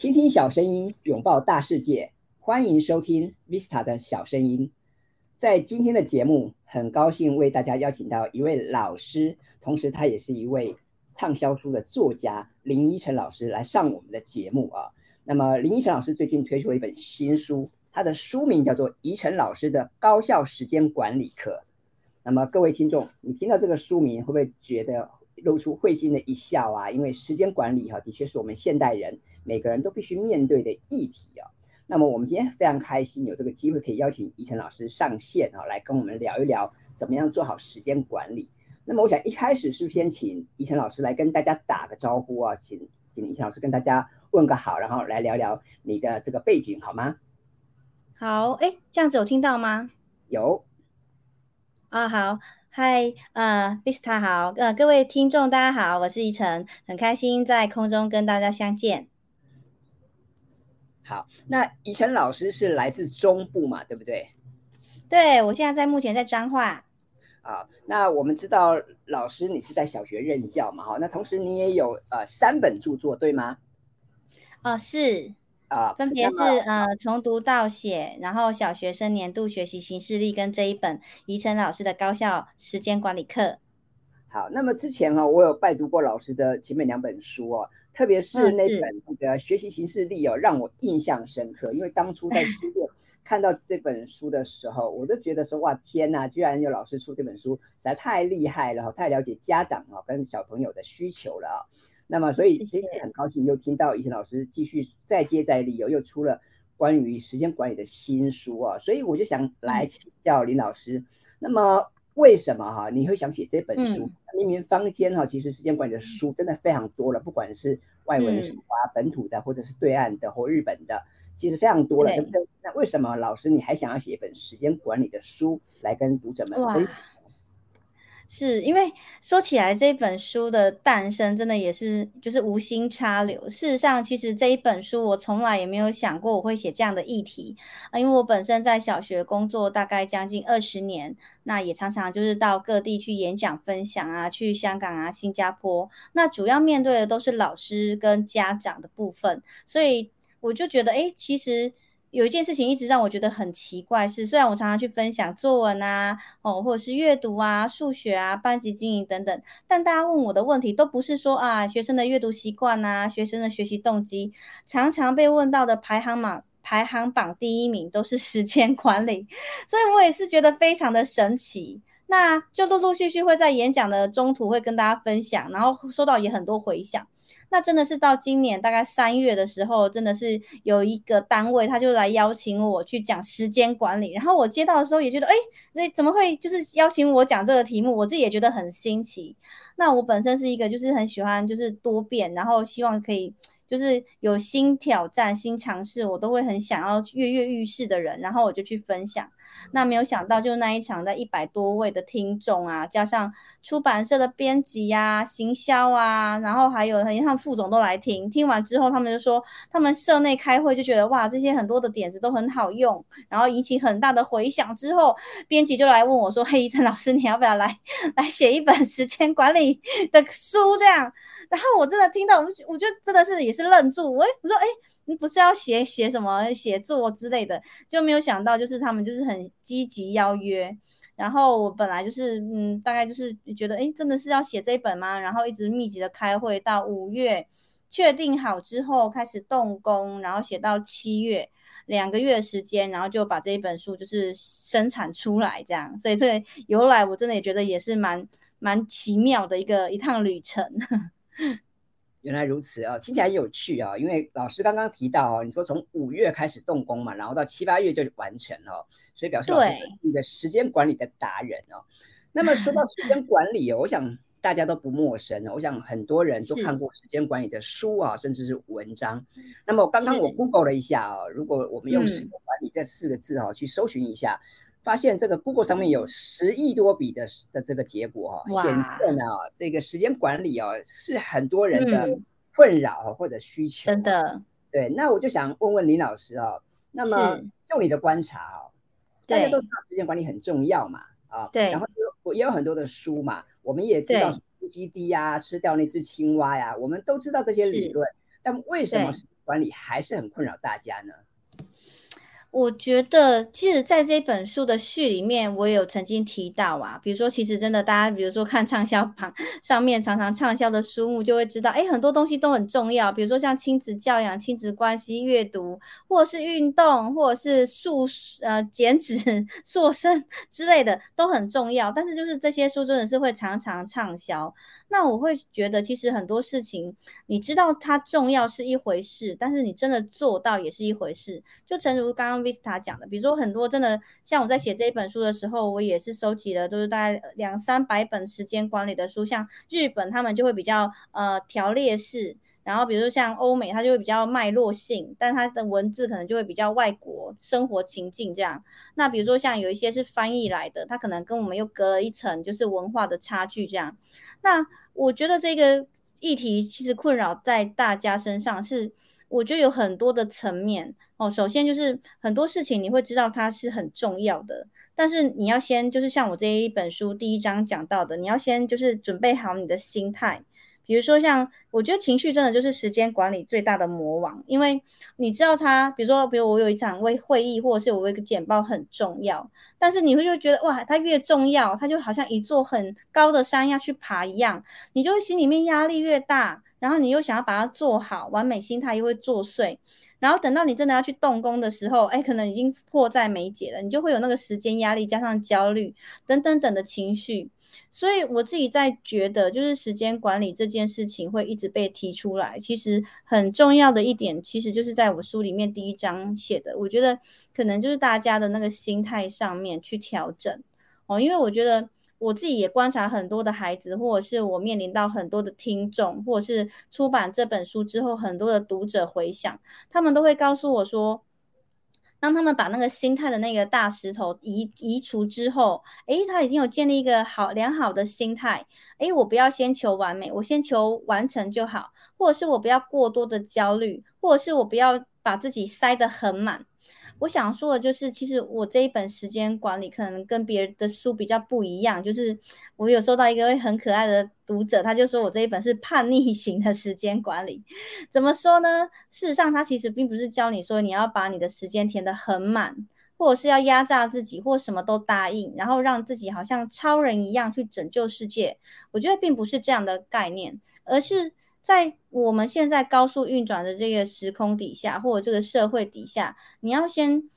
倾听小声音，拥抱大世界。欢迎收听 Vista 的小声音。在今天的节目，很高兴为大家邀请到一位老师，同时他也是一位畅销书的作家林依晨老师来上我们的节目啊。那么林依晨老师最近推出了一本新书，他的书名叫做《依晨老师的高效时间管理课》。那么各位听众，你听到这个书名会不会觉得露出会心的一笑啊？因为时间管理哈，的确是我们现代人每个人都必须面对的议题啊。那么我们今天非常开心有这个机会可以邀请宜晨老师上线啊，来跟我们聊一聊怎么样做好时间管理。那么我想一开始是不是先请宜晨老师来跟大家打个招呼啊？请请宜晨老师跟大家问个好，然后来聊聊你的这个背景好吗？好，哎，这样子有听到吗？有。啊，好，嗨，呃，Vista 好，呃，各位听众大家好，我是宜晨，很开心在空中跟大家相见。好，那以晨老师是来自中部嘛，对不对？对，我现在在目前在彰化。啊，那我们知道老师你是在小学任教嘛，哈，那同时你也有呃三本著作，对吗？哦，是啊，分别是呃从读到写，然后小学生年度学习形式力跟这一本宜晨老师的高效时间管理课。好，那么之前哈，我有拜读过老师的前面两本书哦。特别是那本那个学习形式力哦，让我印象深刻。因为当初在书店 看到这本书的时候，我都觉得说哇天呐，居然有老师出这本书，实在太厉害了太了解家长啊跟小朋友的需求了啊。那么所以今天很高兴又听到以前老师继续再接再厉又，又出了关于时间管理的新书啊。所以我就想来请教林老师，那么为什么哈你会想写这本书？明明坊间哈，其实时间管理的书真的非常多了，不管是外文书啊、本土的，或者是对岸的或日本的，其实非常多了，对不对？那为什么老师你还想要写一本时间管理的书来跟读者们分享？是因为说起来，这本书的诞生真的也是就是无心插柳。事实上，其实这一本书我从来也没有想过我会写这样的议题啊，因为我本身在小学工作大概将近二十年，那也常常就是到各地去演讲分享啊，去香港啊、新加坡，那主要面对的都是老师跟家长的部分，所以我就觉得，哎，其实。有一件事情一直让我觉得很奇怪，是虽然我常常去分享作文啊，哦，或者是阅读啊、数学啊、班级经营等等，但大家问我的问题都不是说啊学生的阅读习惯啊、学生的学习动机，常常被问到的排行榜排行榜第一名都是时间管理，所以我也是觉得非常的神奇。那就陆陆续续会在演讲的中途会跟大家分享，然后收到也很多回响。那真的是到今年大概三月的时候，真的是有一个单位他就来邀请我去讲时间管理，然后我接到的时候也觉得，哎，那怎么会就是邀请我讲这个题目？我自己也觉得很新奇。那我本身是一个就是很喜欢就是多变，然后希望可以。就是有新挑战、新尝试，我都会很想要跃跃欲试的人，然后我就去分享。那没有想到，就那一场的一百多位的听众啊，加上出版社的编辑呀、行销啊，然后还有很像副总都来听。听完之后，他们就说，他们社内开会就觉得哇，这些很多的点子都很好用，然后引起很大的回响。之后，编辑就来问我说：“嘿，陈老师，你要不要来来写一本时间管理的书？”这样。然后我真的听到，我就我觉得真的是也是愣住。我我说哎，你不是要写写什么写作之类的，就没有想到就是他们就是很积极邀约。然后我本来就是嗯，大概就是觉得哎，真的是要写这一本吗？然后一直密集的开会，到五月确定好之后开始动工，然后写到七月两个月时间，然后就把这一本书就是生产出来这样。所以这个由来我真的也觉得也是蛮蛮奇妙的一个一趟旅程。原来如此啊，听起来很有趣啊。因为老师刚刚提到哦，你说从五月开始动工嘛，然后到七八月就完成了，所以表示老师是一个时间管理的达人哦。那么说到时间管理哦，我想大家都不陌生哦。我想很多人都看过时间管理的书啊，甚至是文章。那么刚刚我 Google 了一下哦，如果我们用时间管理这四个字哦去搜寻一下。发现这个 Google 上面有十亿多笔的的这个结果哈，显示呢，这个时间管理哦是很多人的困扰或者需求。真的，对。那我就想问问林老师哦，那么就你的观察哦，大家都知道时间管理很重要嘛啊，对。然后有也有很多的书嘛，我们也知道 G D 呀，吃掉那只青蛙呀，我们都知道这些理论。但为什么管理还是很困扰大家呢？我觉得，其实在这本书的序里面，我有曾经提到啊，比如说，其实真的，大家比如说看畅销榜 上面常常畅销的书目，就会知道，哎，很多东西都很重要，比如说像亲子教养、亲子关系、阅读，或者是运动，或者是塑呃减脂 塑身 之类的，都很重要。但是就是这些书真的是会常常畅销，那我会觉得，其实很多事情，你知道它重要是一回事，但是你真的做到也是一回事。就诚如刚刚。Vista 讲的，比如说很多真的，像我在写这一本书的时候，我也是收集了，都是大概两三百本时间管理的书。像日本他们就会比较呃条列式，然后比如说像欧美，它就会比较脉络性，但它的文字可能就会比较外国生活情境这样。那比如说像有一些是翻译来的，它可能跟我们又隔了一层，就是文化的差距这样。那我觉得这个议题其实困扰在大家身上是。我觉得有很多的层面哦。首先就是很多事情你会知道它是很重要的，但是你要先就是像我这一本书第一章讲到的，你要先就是准备好你的心态。比如说像我觉得情绪真的就是时间管理最大的魔王，因为你知道它，比如说比如我有一场会会议或者是我有一个简报很重要，但是你会就觉得哇，它越重要，它就好像一座很高的山要去爬一样，你就会心里面压力越大。然后你又想要把它做好，完美心态又会作祟，然后等到你真的要去动工的时候，哎，可能已经迫在眉睫了，你就会有那个时间压力，加上焦虑等等等的情绪。所以我自己在觉得，就是时间管理这件事情会一直被提出来。其实很重要的一点，其实就是在我书里面第一章写的，我觉得可能就是大家的那个心态上面去调整哦，因为我觉得。我自己也观察很多的孩子，或者是我面临到很多的听众，或者是出版这本书之后很多的读者回想，他们都会告诉我说，当他们把那个心态的那个大石头移移除之后，诶，他已经有建立一个好良好的心态，诶，我不要先求完美，我先求完成就好，或者是我不要过多的焦虑，或者是我不要把自己塞得很满。我想说的就是，其实我这一本时间管理可能跟别人的书比较不一样。就是我有收到一个很可爱的读者，他就说我这一本是叛逆型的时间管理。怎么说呢？事实上，他其实并不是教你说你要把你的时间填得很满，或者是要压榨自己，或什么都答应，然后让自己好像超人一样去拯救世界。我觉得并不是这样的概念，而是。在我们现在高速运转的这个时空底下，或者这个社会底下，你要先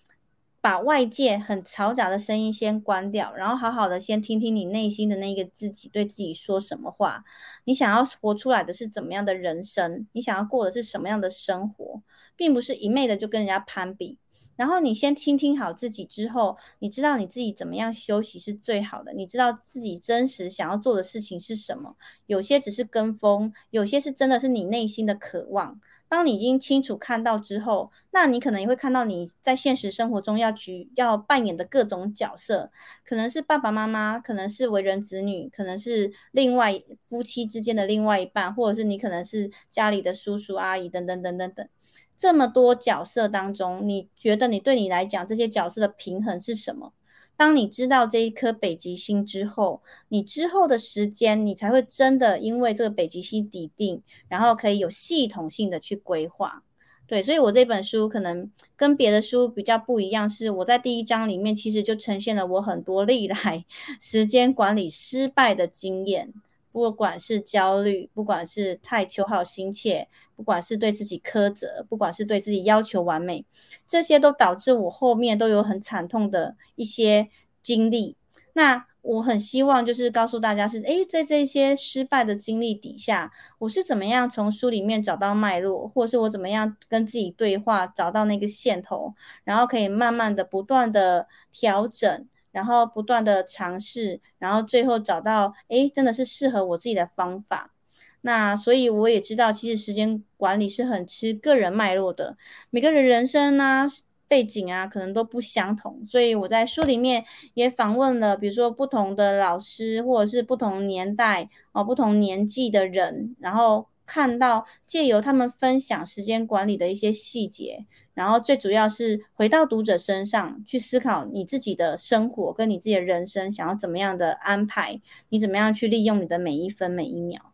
把外界很嘈杂的声音先关掉，然后好好的先听听你内心的那个自己对自己说什么话。你想要活出来的是怎么样的人生？你想要过的是什么样的生活？并不是一昧的就跟人家攀比。然后你先倾听好自己之后，你知道你自己怎么样休息是最好的。你知道自己真实想要做的事情是什么？有些只是跟风，有些是真的是你内心的渴望。当你已经清楚看到之后，那你可能也会看到你在现实生活中要举要扮演的各种角色，可能是爸爸妈妈，可能是为人子女，可能是另外夫妻之间的另外一半，或者是你可能是家里的叔叔阿姨等等等等等。这么多角色当中，你觉得你对你来讲这些角色的平衡是什么？当你知道这一颗北极星之后，你之后的时间，你才会真的因为这个北极星底定，然后可以有系统性的去规划。对，所以我这本书可能跟别的书比较不一样，是我在第一章里面其实就呈现了我很多历来 时间管理失败的经验。不管是焦虑，不管是太求好心切，不管是对自己苛责，不管是对自己要求完美，这些都导致我后面都有很惨痛的一些经历。那我很希望就是告诉大家是，诶，在这些失败的经历底下，我是怎么样从书里面找到脉络，或是我怎么样跟自己对话，找到那个线头，然后可以慢慢的不断的调整。然后不断的尝试，然后最后找到，哎，真的是适合我自己的方法。那所以我也知道，其实时间管理是很吃个人脉络的，每个人人生啊、背景啊，可能都不相同。所以我在书里面也访问了，比如说不同的老师，或者是不同年代哦、不同年纪的人，然后看到借由他们分享时间管理的一些细节。然后最主要是回到读者身上去思考你自己的生活跟你自己的人生想要怎么样的安排，你怎么样去利用你的每一分每一秒。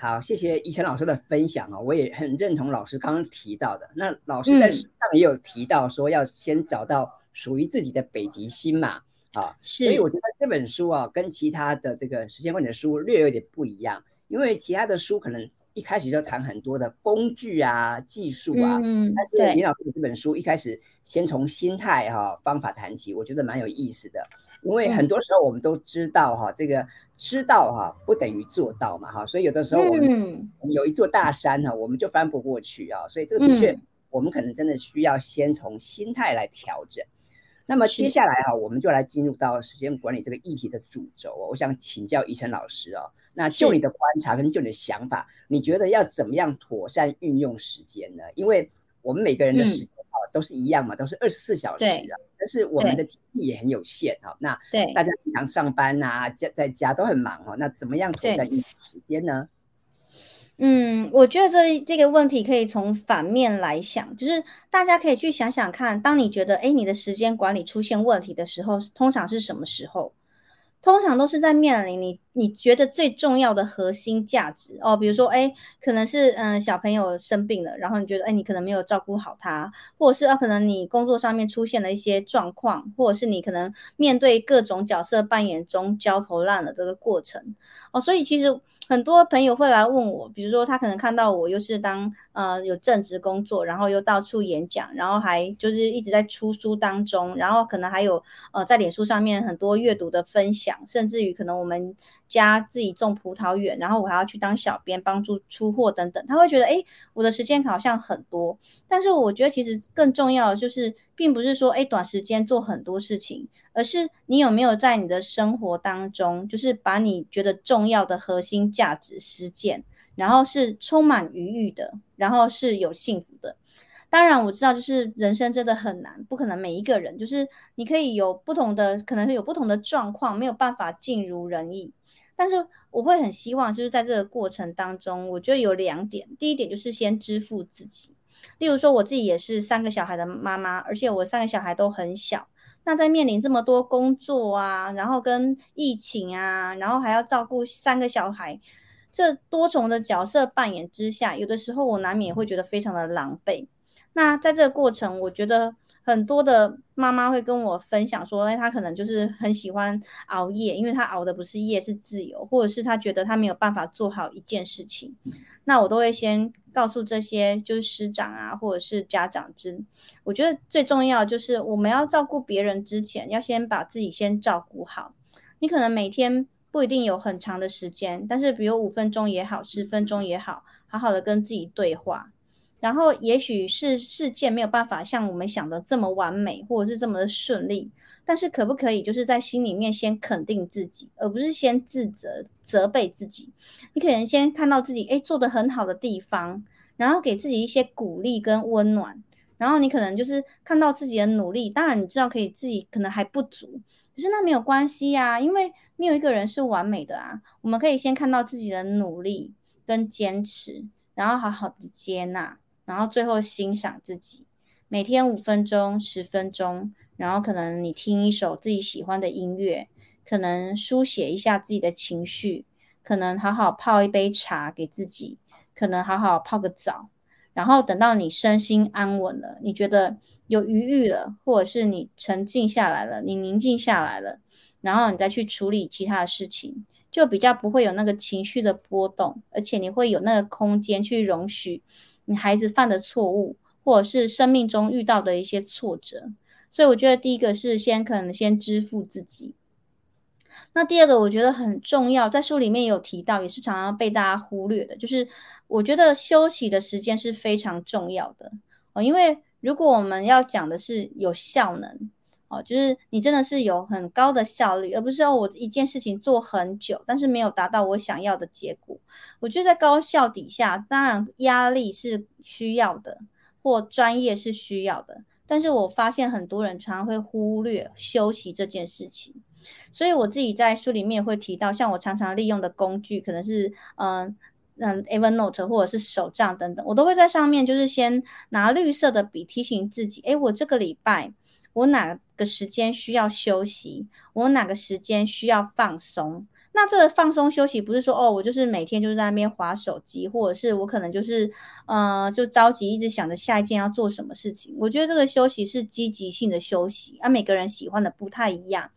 好，谢谢以晨老师的分享啊，我也很认同老师刚刚提到的。那老师在上也有提到说，要先找到属于自己的北极星嘛，啊，是。所以我觉得这本书啊，跟其他的这个时间管理的书略有点不一样，因为其他的书可能一开始就谈很多的工具啊、技术啊，嗯，但是林老师的这本书一开始先从心态哈方法谈起，我觉得蛮有意思的。因为很多时候我们都知道哈，这个知道哈不等于做到嘛哈，所以有的时候我们有一座大山呢，我们就翻不过去啊，所以这个的确我们可能真的需要先从心态来调整。那么接下来哈，我们就来进入到时间管理这个议题的主轴哦。我想请教宜晨老师哦，那就你的观察跟就你的想法，你觉得要怎么样妥善运用时间呢？因为我们每个人的时间啊都是一样嘛，都是二十四小时啊。但是我们的精力也很有限哈。那对大家平常上班呐，家在家都很忙哈。那怎么样妥善运用时间呢？嗯，我觉得这这个问题可以从反面来想，就是大家可以去想想看，当你觉得哎你的时间管理出现问题的时候，通常是什么时候？通常都是在面临你你觉得最重要的核心价值哦，比如说，哎，可能是嗯小朋友生病了，然后你觉得，哎，你可能没有照顾好他，或者是啊，可能你工作上面出现了一些状况，或者是你可能面对各种角色扮演中焦头烂额这个过程哦，所以其实。很多朋友会来问我，比如说他可能看到我又是当呃有正职工作，然后又到处演讲，然后还就是一直在出书当中，然后可能还有呃在脸书上面很多阅读的分享，甚至于可能我们家自己种葡萄园，然后我还要去当小编帮助出货等等，他会觉得哎我的时间好像很多，但是我觉得其实更重要的就是。并不是说，哎，短时间做很多事情，而是你有没有在你的生活当中，就是把你觉得重要的核心价值实践，然后是充满余裕的，然后是有幸福的。当然，我知道，就是人生真的很难，不可能每一个人，就是你可以有不同的，可能有不同的状况，没有办法尽如人意。但是我会很希望，就是在这个过程当中，我觉得有两点，第一点就是先支付自己。例如说，我自己也是三个小孩的妈妈，而且我三个小孩都很小。那在面临这么多工作啊，然后跟疫情啊，然后还要照顾三个小孩，这多重的角色扮演之下，有的时候我难免会觉得非常的狼狈。那在这个过程，我觉得。很多的妈妈会跟我分享说，哎，她可能就是很喜欢熬夜，因为她熬的不是夜，是自由，或者是她觉得她没有办法做好一件事情。那我都会先告诉这些就是师长啊，或者是家长之，我觉得最重要就是我们要照顾别人之前，要先把自己先照顾好。你可能每天不一定有很长的时间，但是比如五分钟也好，十分钟也好，好好的跟自己对话。然后，也许是事件没有办法像我们想的这么完美，或者是这么的顺利，但是可不可以就是在心里面先肯定自己，而不是先自责、责备自己？你可能先看到自己哎做的很好的地方，然后给自己一些鼓励跟温暖，然后你可能就是看到自己的努力，当然你知道可以自己可能还不足，可是那没有关系呀，因为没有一个人是完美的啊。我们可以先看到自己的努力跟坚持，然后好好的接纳。然后最后欣赏自己，每天五分钟、十分钟，然后可能你听一首自己喜欢的音乐，可能书写一下自己的情绪，可能好好泡一杯茶给自己，可能好好泡个澡，然后等到你身心安稳了，你觉得有余裕了，或者是你沉静下来了，你宁静下来了，然后你再去处理其他的事情，就比较不会有那个情绪的波动，而且你会有那个空间去容许。你孩子犯的错误，或者是生命中遇到的一些挫折，所以我觉得第一个是先可能先支付自己。那第二个我觉得很重要，在书里面有提到，也是常常被大家忽略的，就是我觉得休息的时间是非常重要的哦。因为如果我们要讲的是有效能。哦，就是你真的是有很高的效率，而不是哦我一件事情做很久，但是没有达到我想要的结果。我觉得在高效底下，当然压力是需要的，或专业是需要的，但是我发现很多人常常会忽略休息这件事情。所以我自己在书里面会提到，像我常常利用的工具，可能是嗯嗯 Evernote 或者是手账等等，我都会在上面就是先拿绿色的笔提醒自己，诶，我这个礼拜。我哪个时间需要休息？我哪个时间需要放松？那这个放松休息不是说哦，我就是每天就在那边划手机，或者是我可能就是呃就着急一直想着下一件要做什么事情。我觉得这个休息是积极性的休息，啊，每个人喜欢的不太一样。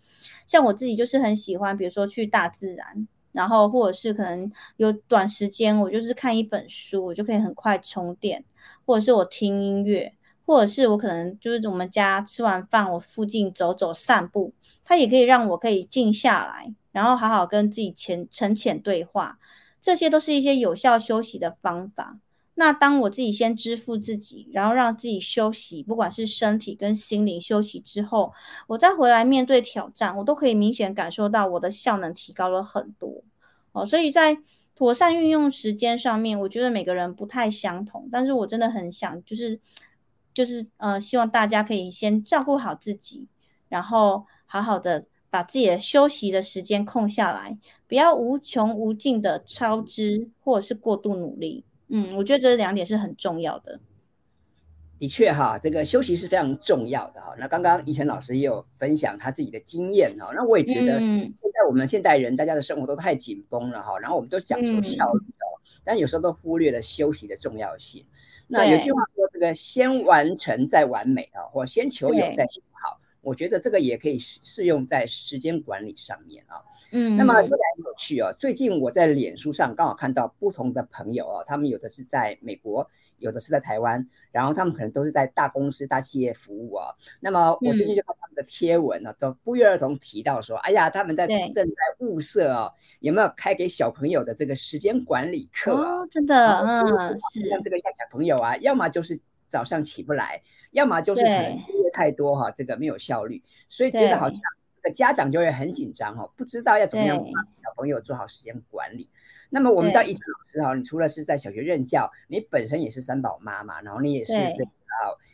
像我自己就是很喜欢，比如说去大自然，然后或者是可能有短时间我就是看一本书，我就可以很快充电，或者是我听音乐。或者是我可能就是我们家吃完饭，我附近走走散步，它也可以让我可以静下来，然后好好跟自己浅沉浅对话，这些都是一些有效休息的方法。那当我自己先支付自己，然后让自己休息，不管是身体跟心灵休息之后，我再回来面对挑战，我都可以明显感受到我的效能提高了很多哦。所以在妥善运用时间上面，我觉得每个人不太相同，但是我真的很想就是。就是呃，希望大家可以先照顾好自己，然后好好的把自己的休息的时间空下来，不要无穷无尽的超支或者是过度努力。嗯，我觉得这两点是很重要的。的确哈，这个休息是非常重要的哈。那刚刚怡晨老师也有分享他自己的经验哈，那我也觉得现在我们现代人大家的生活都太紧绷了哈，然后我们都讲求效率哦，但有时候都忽略了休息的重要性。那有句话说，这个先完成再完美啊，或先求有再求好。我觉得这个也可以适用在时间管理上面啊。嗯，那么说来很有趣哦。最近我在脸书上刚好看到不同的朋友哦，他们有的是在美国。有的是在台湾，然后他们可能都是在大公司、大企业服务啊。那么我最近就看他们的贴文呢，都不约而同提到说：“哎呀，他们在正在物色哦，有没有开给小朋友的这个时间管理课啊？”真的，嗯，是像这个像小朋友啊，要么就是早上起不来，要么就是可能作业太多哈，这个没有效率，所以觉得好像这个家长就会很紧张哦，不知道要怎么样帮小朋友做好时间管理。那么我们知道，医生老师哈，你除了是在小学任教，你本身也是三宝妈妈，然后你也是这个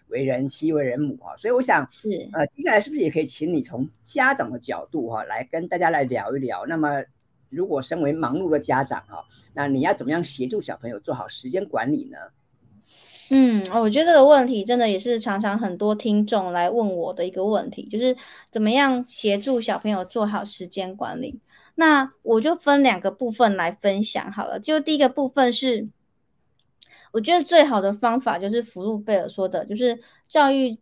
为人妻、为人母啊，所以我想，是呃，接下来是不是也可以请你从家长的角度哈，来跟大家来聊一聊？那么，如果身为忙碌的家长哈，那你要怎么样协助小朋友做好时间管理呢？嗯，我觉得这个问题真的也是常常很多听众来问我的一个问题，就是怎么样协助小朋友做好时间管理。那我就分两个部分来分享好了。就第一个部分是，我觉得最好的方法就是福禄贝尔说的，就是教育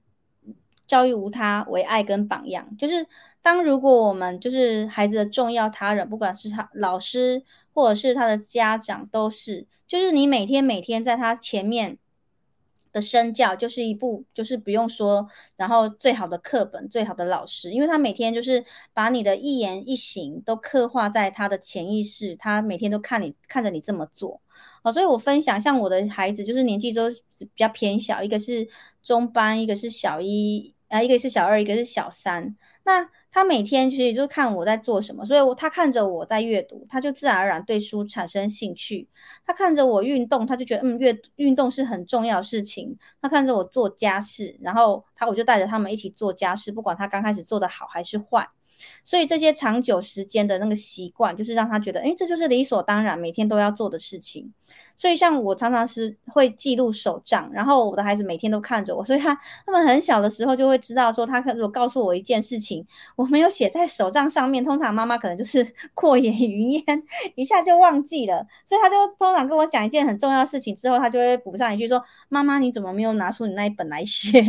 教育无他，为爱跟榜样。就是当如果我们就是孩子的重要他人，不管是他老师或者是他的家长，都是，就是你每天每天在他前面。的身教就是一部，就是不用说，然后最好的课本，最好的老师，因为他每天就是把你的一言一行都刻画在他的潜意识，他每天都看你看着你这么做，好，所以我分享，像我的孩子就是年纪都比较偏小，一个是中班，一个是小一，啊，一个是小二，一个是小三，那。他每天其实就看我在做什么，所以他看着我在阅读，他就自然而然对书产生兴趣。他看着我运动，他就觉得嗯，阅运动是很重要的事情。他看着我做家事，然后他我就带着他们一起做家事，不管他刚开始做的好还是坏。所以这些长久时间的那个习惯，就是让他觉得，哎，这就是理所当然，每天都要做的事情。所以像我常常是会记录手账，然后我的孩子每天都看着我，所以他他们很小的时候就会知道说，他如果告诉我一件事情，我没有写在手账上面，通常妈妈可能就是 过眼云烟，一下就忘记了。所以他就通常跟我讲一件很重要的事情之后，他就会补上一句说：“妈妈，你怎么没有拿出你那一本来写？”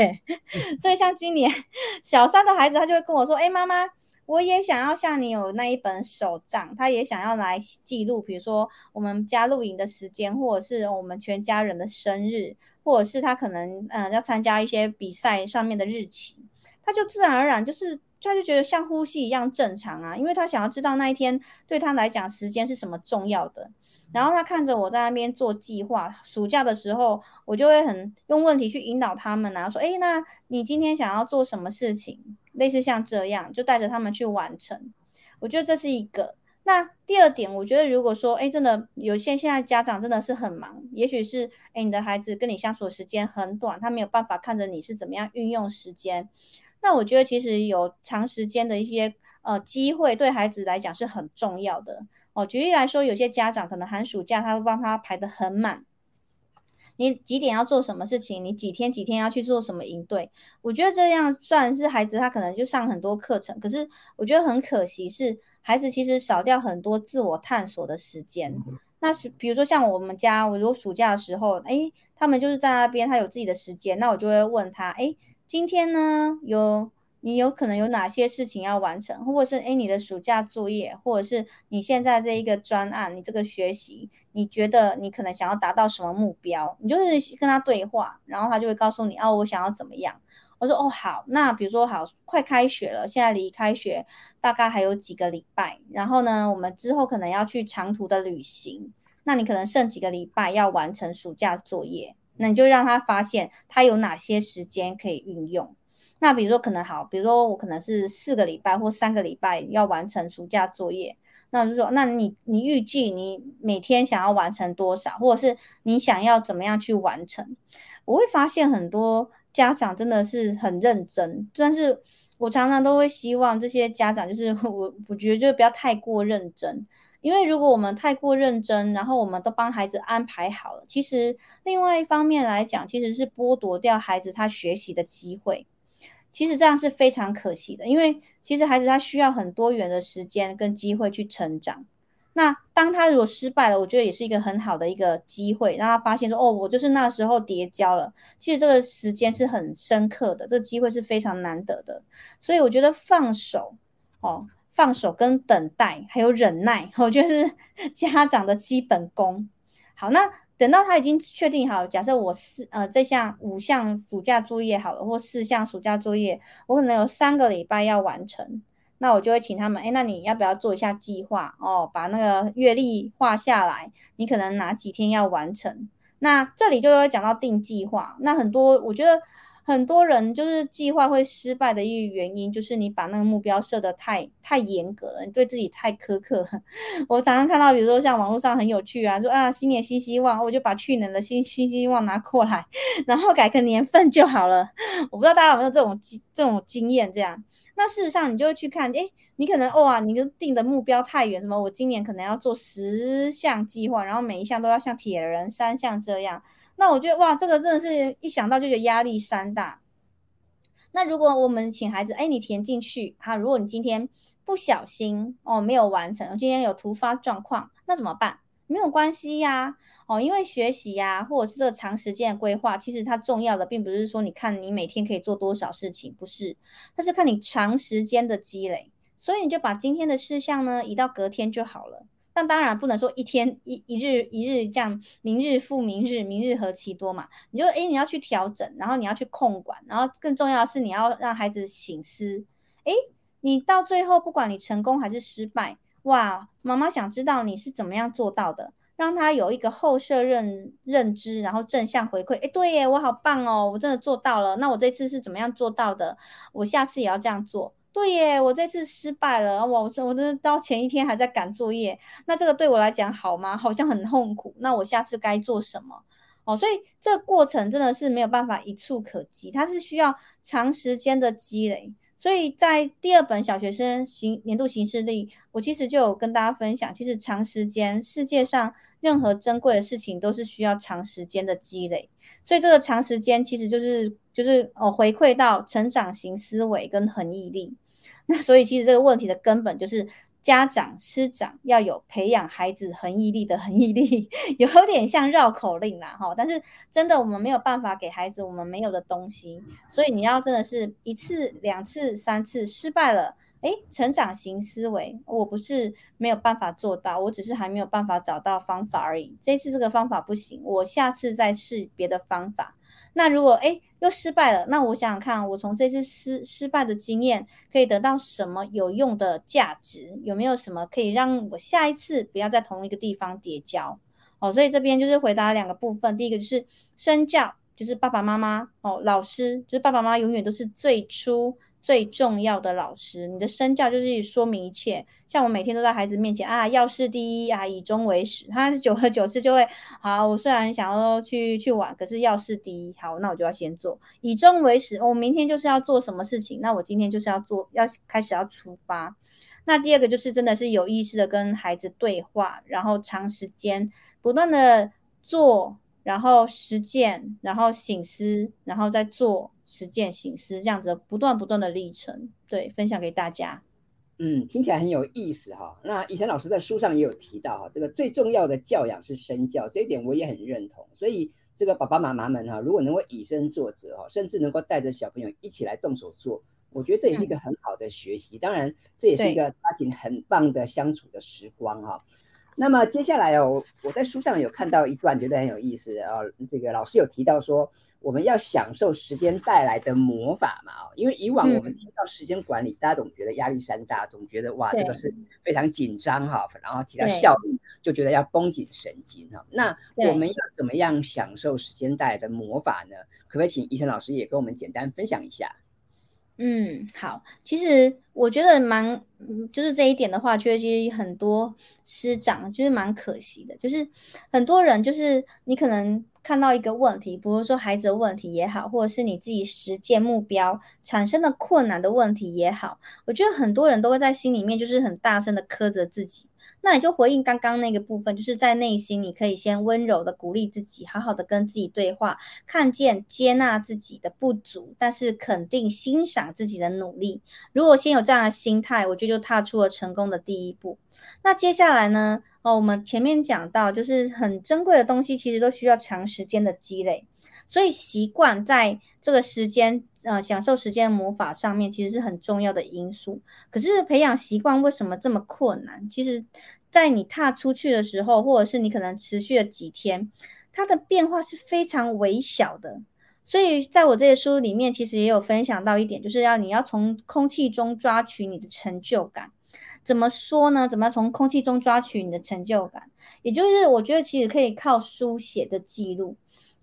所以像今年 小三的孩子，他就会跟我说：“哎，妈妈。”我也想要像你有那一本手账，他也想要来记录，比如说我们家露营的时间，或者是我们全家人的生日，或者是他可能嗯要参加一些比赛上面的日期，他就自然而然就是他就觉得像呼吸一样正常啊，因为他想要知道那一天对他来讲时间是什么重要的。然后他看着我在那边做计划，暑假的时候我就会很用问题去引导他们，然后说：哎，那你今天想要做什么事情？类似像这样，就带着他们去完成。我觉得这是一个。那第二点，我觉得如果说，哎，真的有些现在家长真的是很忙，也许是，哎，你的孩子跟你相处的时间很短，他没有办法看着你是怎么样运用时间。那我觉得其实有长时间的一些呃机会，对孩子来讲是很重要的。哦，举例来说，有些家长可能寒暑假他会帮他排得很满。你几点要做什么事情，你几天几天要去做什么营队。我觉得这样算是孩子他可能就上很多课程，可是我觉得很可惜是孩子其实少掉很多自我探索的时间。那是比如说像我们家，我如果暑假的时候，哎，他们就是在那边，他有自己的时间，那我就会问他，哎，今天呢有。你有可能有哪些事情要完成，或者是诶你的暑假作业，或者是你现在这一个专案，你这个学习，你觉得你可能想要达到什么目标？你就是跟他对话，然后他就会告诉你，哦，我想要怎么样？我说，哦，好，那比如说，好，快开学了，现在离开学大概还有几个礼拜，然后呢，我们之后可能要去长途的旅行，那你可能剩几个礼拜要完成暑假作业，那你就让他发现他有哪些时间可以运用。那比如说可能好，比如说我可能是四个礼拜或三个礼拜要完成暑假作业，那就说那你你预计你每天想要完成多少，或者是你想要怎么样去完成？我会发现很多家长真的是很认真，但是我常常都会希望这些家长就是 我我觉得就不要太过认真，因为如果我们太过认真，然后我们都帮孩子安排好了，其实另外一方面来讲，其实是剥夺掉孩子他学习的机会。其实这样是非常可惜的，因为其实孩子他需要很多元的时间跟机会去成长。那当他如果失败了，我觉得也是一个很好的一个机会，让他发现说：“哦，我就是那时候跌跤了。”其实这个时间是很深刻的，这个机会是非常难得的。所以我觉得放手哦，放手跟等待还有忍耐，我觉得是 家长的基本功。好，那。等到他已经确定好，假设我四呃这项五项暑假作业好了，或四项暑假作业，我可能有三个礼拜要完成，那我就会请他们，哎，那你要不要做一下计划哦？把那个月历画下来，你可能哪几天要完成？那这里就会讲到定计划，那很多我觉得。很多人就是计划会失败的一个原因，就是你把那个目标设得太太严格了，你对自己太苛刻。我常常看到，比如说像网络上很有趣啊，说啊新年新希望，我就把去年的新 新希望拿过来，然后改个年份就好了。我不知道大家有没有这种经这种经验？这样，那事实上你就会去看，诶，你可能哇，你就定的目标太远，什么我今年可能要做十项计划，然后每一项都要像铁人三项这样。那我觉得哇，这个真的是一想到就觉得压力山大。那如果我们请孩子，哎，你填进去，哈，如果你今天不小心哦没有完成，今天有突发状况，那怎么办？没有关系呀，哦，因为学习呀，或者是这个长时间的规划，其实它重要的并不是说你看你每天可以做多少事情，不是，它是看你长时间的积累，所以你就把今天的事项呢移到隔天就好了。但当然不能说一天一一日一日这样，明日复明日，明日何其多嘛？你就诶，你要去调整，然后你要去控管，然后更重要的是你要让孩子醒思。诶，你到最后不管你成功还是失败，哇，妈妈想知道你是怎么样做到的，让他有一个后设认认知，然后正向回馈。诶，对耶，我好棒哦，我真的做到了。那我这次是怎么样做到的？我下次也要这样做。对耶，我这次失败了，我我我这到前一天还在赶作业，那这个对我来讲好吗？好像很痛苦。那我下次该做什么？哦，所以这个过程真的是没有办法一触可及，它是需要长时间的积累。所以在第二本小学生行年度行事历，我其实就有跟大家分享，其实长时间世界上任何珍贵的事情都是需要长时间的积累。所以这个长时间其实就是就是哦回馈到成长型思维跟恒毅力。那所以其实这个问题的根本就是家长师长要有培养孩子恒毅力的恒毅力，有点像绕口令啦哈。但是真的我们没有办法给孩子我们没有的东西，所以你要真的是一次两次三次失败了，诶，成长型思维，我不是没有办法做到，我只是还没有办法找到方法而已。这次这个方法不行，我下次再试别的方法。那如果哎又失败了，那我想想看，我从这次失失败的经验可以得到什么有用的价值？有没有什么可以让我下一次不要在同一个地方跌跤？哦，所以这边就是回答两个部分，第一个就是身教，就是爸爸妈妈哦，老师就是爸爸妈妈永远都是最初。最重要的老师，你的身教就是说明一切。像我每天都在孩子面前啊，要事第一啊，以终为始。他久而久之就会好。我虽然想要去去玩，可是要事第一，好，那我就要先做。以终为始，我明天就是要做什么事情，那我今天就是要做，要开始要出发。那第二个就是真的是有意识的跟孩子对话，然后长时间不断的做然后实践，然后醒思，然后再做实践醒思，这样子不断不断的历程，对，分享给大家。嗯，听起来很有意思哈。那以前老师在书上也有提到哈，这个最重要的教养是身教，这一点我也很认同。所以这个爸爸妈妈们哈，如果能够以身作则哈，甚至能够带着小朋友一起来动手做，我觉得这也是一个很好的学习。当然，这也是一个家庭很棒的相处的时光哈。那么接下来哦，我在书上有看到一段，觉得很有意思啊。这个老师有提到说，我们要享受时间带来的魔法嘛。哦，因为以往我们听到时间管理，大家总觉得压力山大，总觉得哇，这个是非常紧张哈。然后提到效率，就觉得要绷紧神经哈。那我们要怎么样享受时间带来的魔法呢？可不可以请医生老师也跟我们简单分享一下？嗯，好，其实我觉得蛮，就是这一点的话，确实很多师长就是蛮可惜的，就是很多人就是你可能看到一个问题，比如说孩子的问题也好，或者是你自己实践目标产生的困难的问题也好，我觉得很多人都会在心里面就是很大声的苛责自己。那你就回应刚刚那个部分，就是在内心，你可以先温柔的鼓励自己，好好的跟自己对话，看见、接纳自己的不足，但是肯定、欣赏自己的努力。如果先有这样的心态，我觉得就踏出了成功的第一步。那接下来呢？哦，我们前面讲到，就是很珍贵的东西，其实都需要长时间的积累。所以习惯在这个时间，呃，享受时间魔法上面，其实是很重要的因素。可是培养习惯为什么这么困难？其实，在你踏出去的时候，或者是你可能持续了几天，它的变化是非常微小的。所以在我这些书里面，其实也有分享到一点，就是要你要从空气中抓取你的成就感。怎么说呢？怎么从空气中抓取你的成就感？也就是我觉得其实可以靠书写的记录。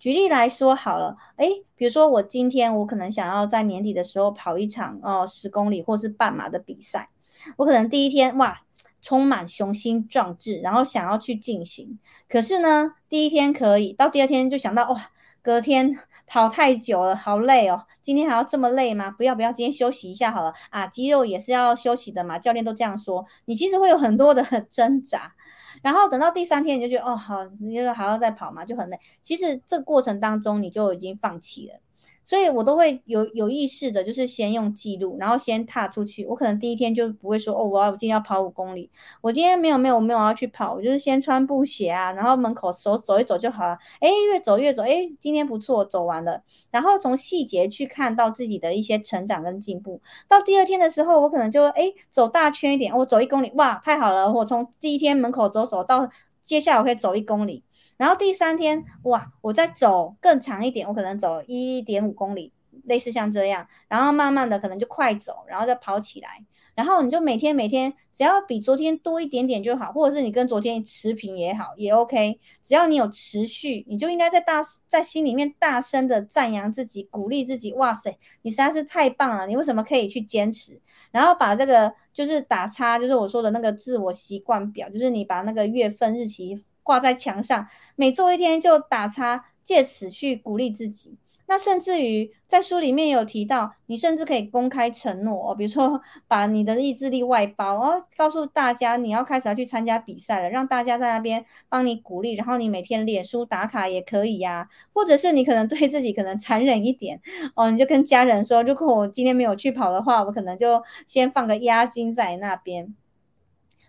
举例来说好了，哎，比如说我今天我可能想要在年底的时候跑一场哦十公里或是半马的比赛，我可能第一天哇充满雄心壮志，然后想要去进行，可是呢第一天可以，到第二天就想到哇隔天跑太久了，好累哦，今天还要这么累吗？不要不要，今天休息一下好了啊，肌肉也是要休息的嘛，教练都这样说，你其实会有很多的挣扎。然后等到第三天，你就觉得哦好，你就还要再跑嘛，就很累。其实这过程当中，你就已经放弃了。所以我都会有有意识的，就是先用记录，然后先踏出去。我可能第一天就不会说哦，我要今天要跑五公里。我今天没有没有没有要去跑，我就是先穿布鞋啊，然后门口走走一走就好了。哎，越走越走，哎，今天不错，走完了。然后从细节去看到自己的一些成长跟进步。到第二天的时候，我可能就哎走大圈一点，我走一公里，哇，太好了！我从第一天门口走走到接下来我可以走一公里。然后第三天，哇，我再走更长一点，我可能走一点五公里，类似像这样，然后慢慢的可能就快走，然后再跑起来，然后你就每天每天只要比昨天多一点点就好，或者是你跟昨天持平也好，也 OK，只要你有持续，你就应该在大在心里面大声的赞扬自己，鼓励自己，哇塞，你实在是太棒了，你为什么可以去坚持？然后把这个就是打叉，就是我说的那个自我习惯表，就是你把那个月份日期。挂在墙上，每做一天就打叉，借此去鼓励自己。那甚至于在书里面有提到，你甚至可以公开承诺，比如说把你的意志力外包哦，告诉大家你要开始要去参加比赛了，让大家在那边帮你鼓励，然后你每天脸书打卡也可以呀，或者是你可能对自己可能残忍一点哦，你就跟家人说，如果我今天没有去跑的话，我可能就先放个押金在那边。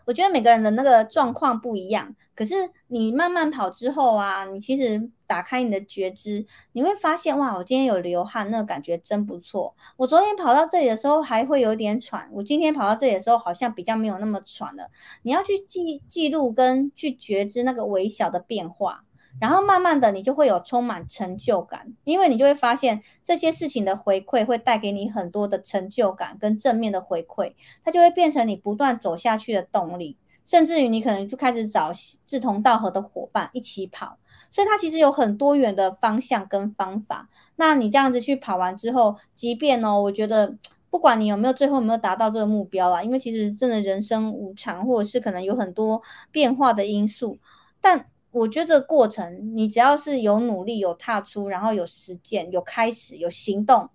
我觉得每个人的那个状况不一样，可是你慢慢跑之后啊，你其实打开你的觉知，你会发现哇，我今天有流汗，那个感觉真不错。我昨天跑到这里的时候还会有点喘，我今天跑到这里的时候好像比较没有那么喘了。你要去记记录跟去觉知那个微小的变化。然后慢慢的，你就会有充满成就感，因为你就会发现这些事情的回馈会带给你很多的成就感跟正面的回馈，它就会变成你不断走下去的动力，甚至于你可能就开始找志同道合的伙伴一起跑，所以它其实有很多元的方向跟方法。那你这样子去跑完之后，即便哦，我觉得不管你有没有最后有没有达到这个目标啦，因为其实真的人生无常，或者是可能有很多变化的因素，但。我觉得这个过程，你只要是有努力、有踏出，然后有实践、有开始、有行动，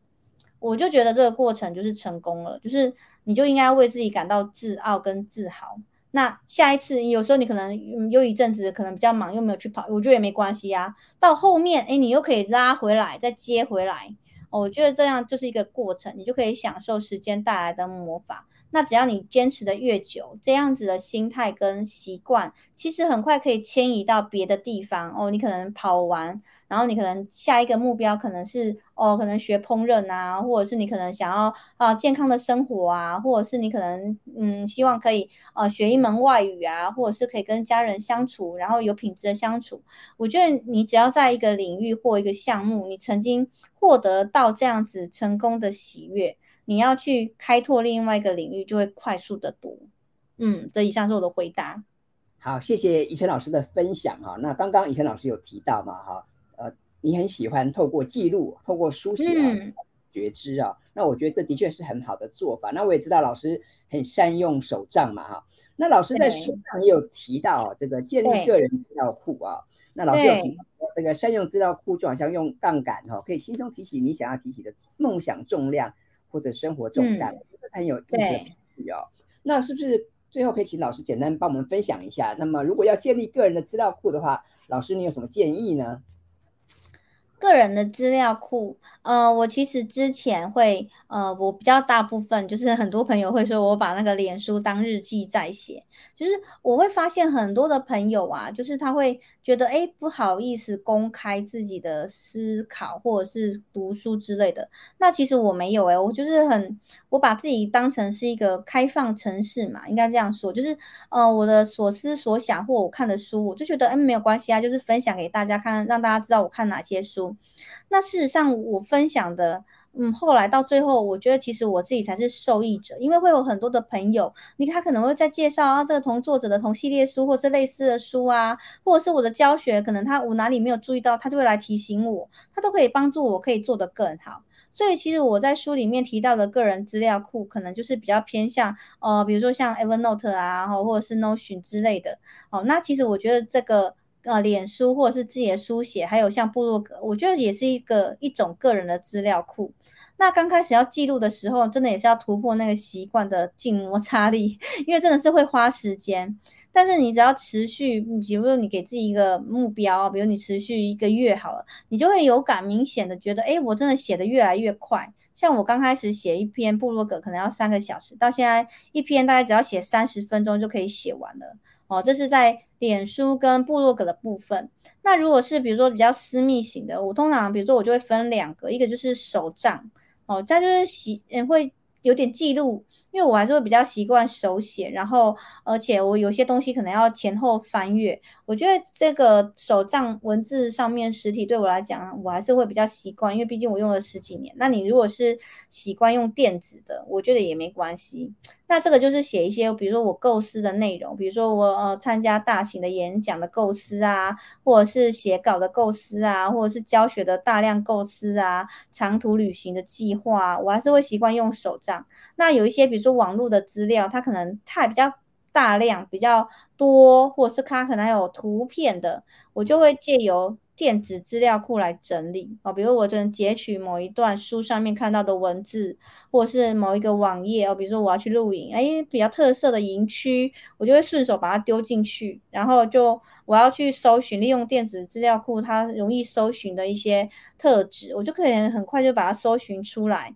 我就觉得这个过程就是成功了。就是你就应该为自己感到自傲跟自豪。那下一次有时候你可能又一阵子可能比较忙，又没有去跑，我觉得也没关系啊。到后面，哎，你又可以拉回来，再接回来。哦，我觉得这样就是一个过程，你就可以享受时间带来的魔法。那只要你坚持的越久，这样子的心态跟习惯，其实很快可以迁移到别的地方哦。你可能跑完，然后你可能下一个目标可能是哦，可能学烹饪啊，或者是你可能想要啊健康的生活啊，或者是你可能嗯希望可以啊学一门外语啊，或者是可以跟家人相处，然后有品质的相处。我觉得你只要在一个领域或一个项目，你曾经获得到这样子成功的喜悦。你要去开拓另外一个领域，就会快速的多。嗯，这以上是我的回答。好，谢谢以晨老师的分享哈。那刚刚以晨老师有提到嘛哈，呃，你很喜欢透过记录、透过书写啊，觉知啊。那我觉得这的确是很好的做法。那我也知道老师很善用手账嘛哈。那老师在书上也有提到这个建立个人资料库啊。那老师有提到这个善用资料库，就好像用杠杆哈，可以轻松提起你想要提起的梦想重量。或者生活重担，这很有意思的哦。那是不是最后可以请老师简单帮我们分享一下？那么如果要建立个人的资料库的话，老师你有什么建议呢？个人的资料库，呃，我其实之前会，呃，我比较大部分就是很多朋友会说我把那个脸书当日记在写，就是我会发现很多的朋友啊，就是他会觉得，哎，不好意思公开自己的思考或者是读书之类的。那其实我没有，哎，我就是很，我把自己当成是一个开放城市嘛，应该这样说，就是，呃，我的所思所想或我看的书，我就觉得，哎，没有关系啊，就是分享给大家看，让大家知道我看哪些书。那事实上，我分享的，嗯，后来到最后，我觉得其实我自己才是受益者，因为会有很多的朋友，你他可能会在介绍啊，这个同作者的同系列书，或是类似的书啊，或者是我的教学，可能他我哪里没有注意到，他就会来提醒我，他都可以帮助我，可以做得更好。所以其实我在书里面提到的个人资料库，可能就是比较偏向，呃，比如说像 Evernote 啊，或者是 Notion 之类的。哦，那其实我觉得这个。呃，脸书或者是自己的书写，还有像部落格，我觉得也是一个一种个人的资料库。那刚开始要记录的时候，真的也是要突破那个习惯的静摩擦力，因为真的是会花时间。但是你只要持续，比如说你给自己一个目标，比如你持续一个月好了，你就会有感明显的觉得，哎，我真的写的越来越快。像我刚开始写一篇部落格，可能要三个小时，到现在一篇大概只要写三十分钟就可以写完了。哦，这是在脸书跟部落格的部分。那如果是比如说比较私密型的，我通常比如说我就会分两个，一个就是手账，哦，再就是洗嗯会。有点记录，因为我还是会比较习惯手写，然后而且我有些东西可能要前后翻阅。我觉得这个手账文字上面实体对我来讲，我还是会比较习惯，因为毕竟我用了十几年。那你如果是习惯用电子的，我觉得也没关系。那这个就是写一些，比如说我构思的内容，比如说我呃参加大型的演讲的构思啊，或者是写稿的构思啊，或者是教学的大量构思啊，长途旅行的计划，我还是会习惯用手账。那有一些，比如说网络的资料，它可能它比较大量、比较多，或者是它可能还有图片的，我就会借由。电子资料库来整理。哦，比如我只能截取某一段书上面看到的文字，或者是某一个网页哦，比如说我要去露营，哎，比较特色的营区，我就会顺手把它丢进去，然后就我要去搜寻，利用电子资料库它容易搜寻的一些特质，我就可以很快就把它搜寻出来。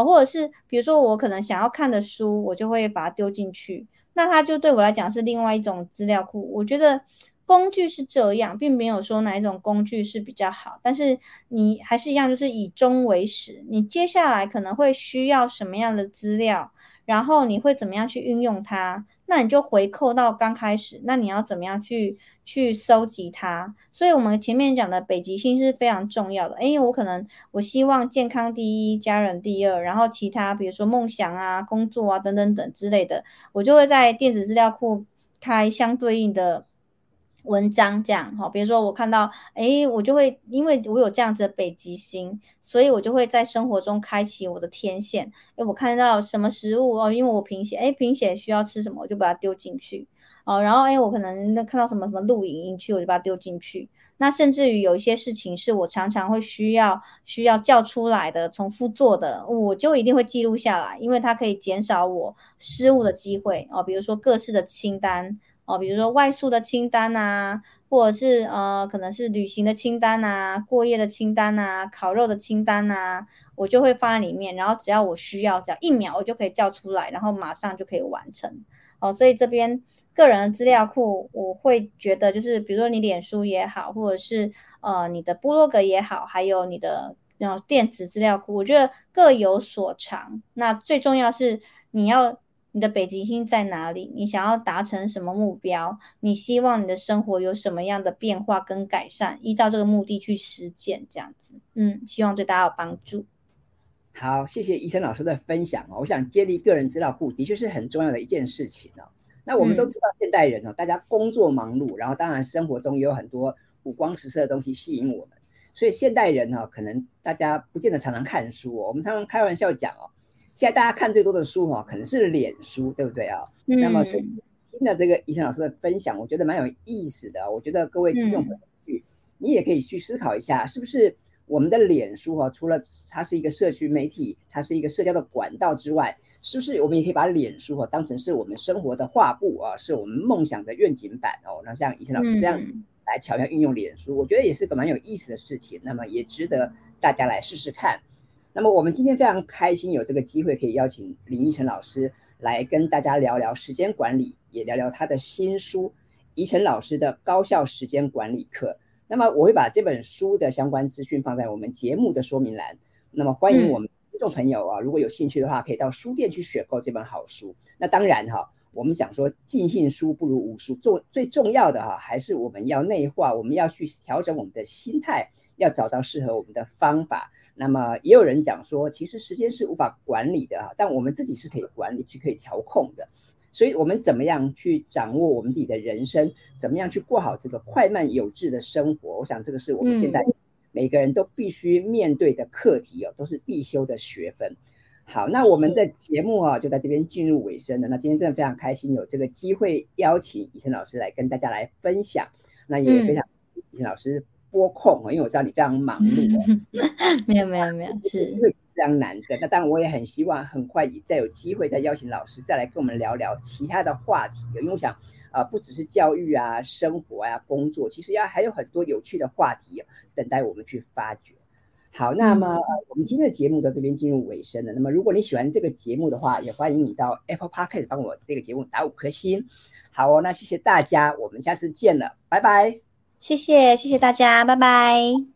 哦，或者是比如说我可能想要看的书，我就会把它丢进去，那它就对我来讲是另外一种资料库，我觉得。工具是这样，并没有说哪一种工具是比较好，但是你还是一样，就是以终为始。你接下来可能会需要什么样的资料，然后你会怎么样去运用它？那你就回扣到刚开始，那你要怎么样去去收集它？所以我们前面讲的北极星是非常重要的。诶，我可能我希望健康第一，家人第二，然后其他比如说梦想啊、工作啊等等等之类的，我就会在电子资料库开相对应的。文章这样哈，比如说我看到，哎，我就会因为我有这样子的北极星，所以我就会在生活中开启我的天线。哎，我看到什么食物哦，因为我贫血，哎，贫血需要吃什么，我就把它丢进去。哦，然后哎，我可能看到什么什么录影进去，我就把它丢进去。那甚至于有一些事情是我常常会需要需要叫出来的、重复做的，我就一定会记录下来，因为它可以减少我失误的机会哦。比如说各式的清单哦，比如说外宿的清单啊，或者是呃可能是旅行的清单啊、过夜的清单啊、烤肉的清单啊，我就会放在里面。然后只要我需要，只要一秒我就可以叫出来，然后马上就可以完成。哦，所以这边个人的资料库，我会觉得就是，比如说你脸书也好，或者是呃你的部落格也好，还有你的那种电子资料库，我觉得各有所长。那最重要是你要你的北极星在哪里，你想要达成什么目标，你希望你的生活有什么样的变化跟改善，依照这个目的去实践，这样子，嗯，希望对大家有帮助。好，谢谢医生老师的分享哦。我想建立个人资料库的确是很重要的一件事情哦。那我们都知道现代人哦，大家工作忙碌，然后当然生活中也有很多五光十色的东西吸引我们，所以现代人呢，可能大家不见得常常看书哦。我们常常开玩笑讲哦，现在大家看最多的书哈，可能是脸书，对不对啊？那么听了这个医生老师的分享，我觉得蛮有意思的。我觉得各位听众朋友，你也可以去思考一下，是不是？我们的脸书哈，除了它是一个社区媒体，它是一个社交的管道之外，是不是我们也可以把脸书哈当成是我们生活的画布啊，是我们梦想的愿景版哦？那像以前老师这样来巧妙运用脸书，我觉得也是个蛮有意思的事情。那么也值得大家来试试看。那么我们今天非常开心有这个机会可以邀请林依晨老师来跟大家聊聊时间管理，也聊聊他的新书《依晨老师的高效时间管理课》。那么我会把这本书的相关资讯放在我们节目的说明栏。那么欢迎我们听众朋友啊，如果有兴趣的话，可以到书店去选购这本好书。那当然哈，我们讲说尽信书不如无书，重最重要的哈，还是我们要内化，我们要去调整我们的心态，要找到适合我们的方法。那么也有人讲说，其实时间是无法管理的哈，但我们自己是可以管理，去可以调控的。所以，我们怎么样去掌握我们自己的人生？怎么样去过好这个快慢有致的生活？我想，这个是我们现在每个人都必须面对的课题哦，都是必修的学分。好，那我们的节目啊，就在这边进入尾声了。那今天真的非常开心，有这个机会邀请以晨老师来跟大家来分享。那也非常以晨老师拨空因为我知道你非常忙碌。没有，没有，没有，是。非常难的，那当然我也很希望很快再有机会再邀请老师再来跟我们聊聊其他的话题，因为我想啊，不只是教育啊、生活啊、工作，其实要还有很多有趣的话题等待我们去发掘。好，那么我们今天的节目到这边进入尾声了。那么如果你喜欢这个节目的话，也欢迎你到 Apple Podcast 帮我这个节目打五颗星。好哦，那谢谢大家，我们下次见了，拜拜。谢谢，谢谢大家，拜拜。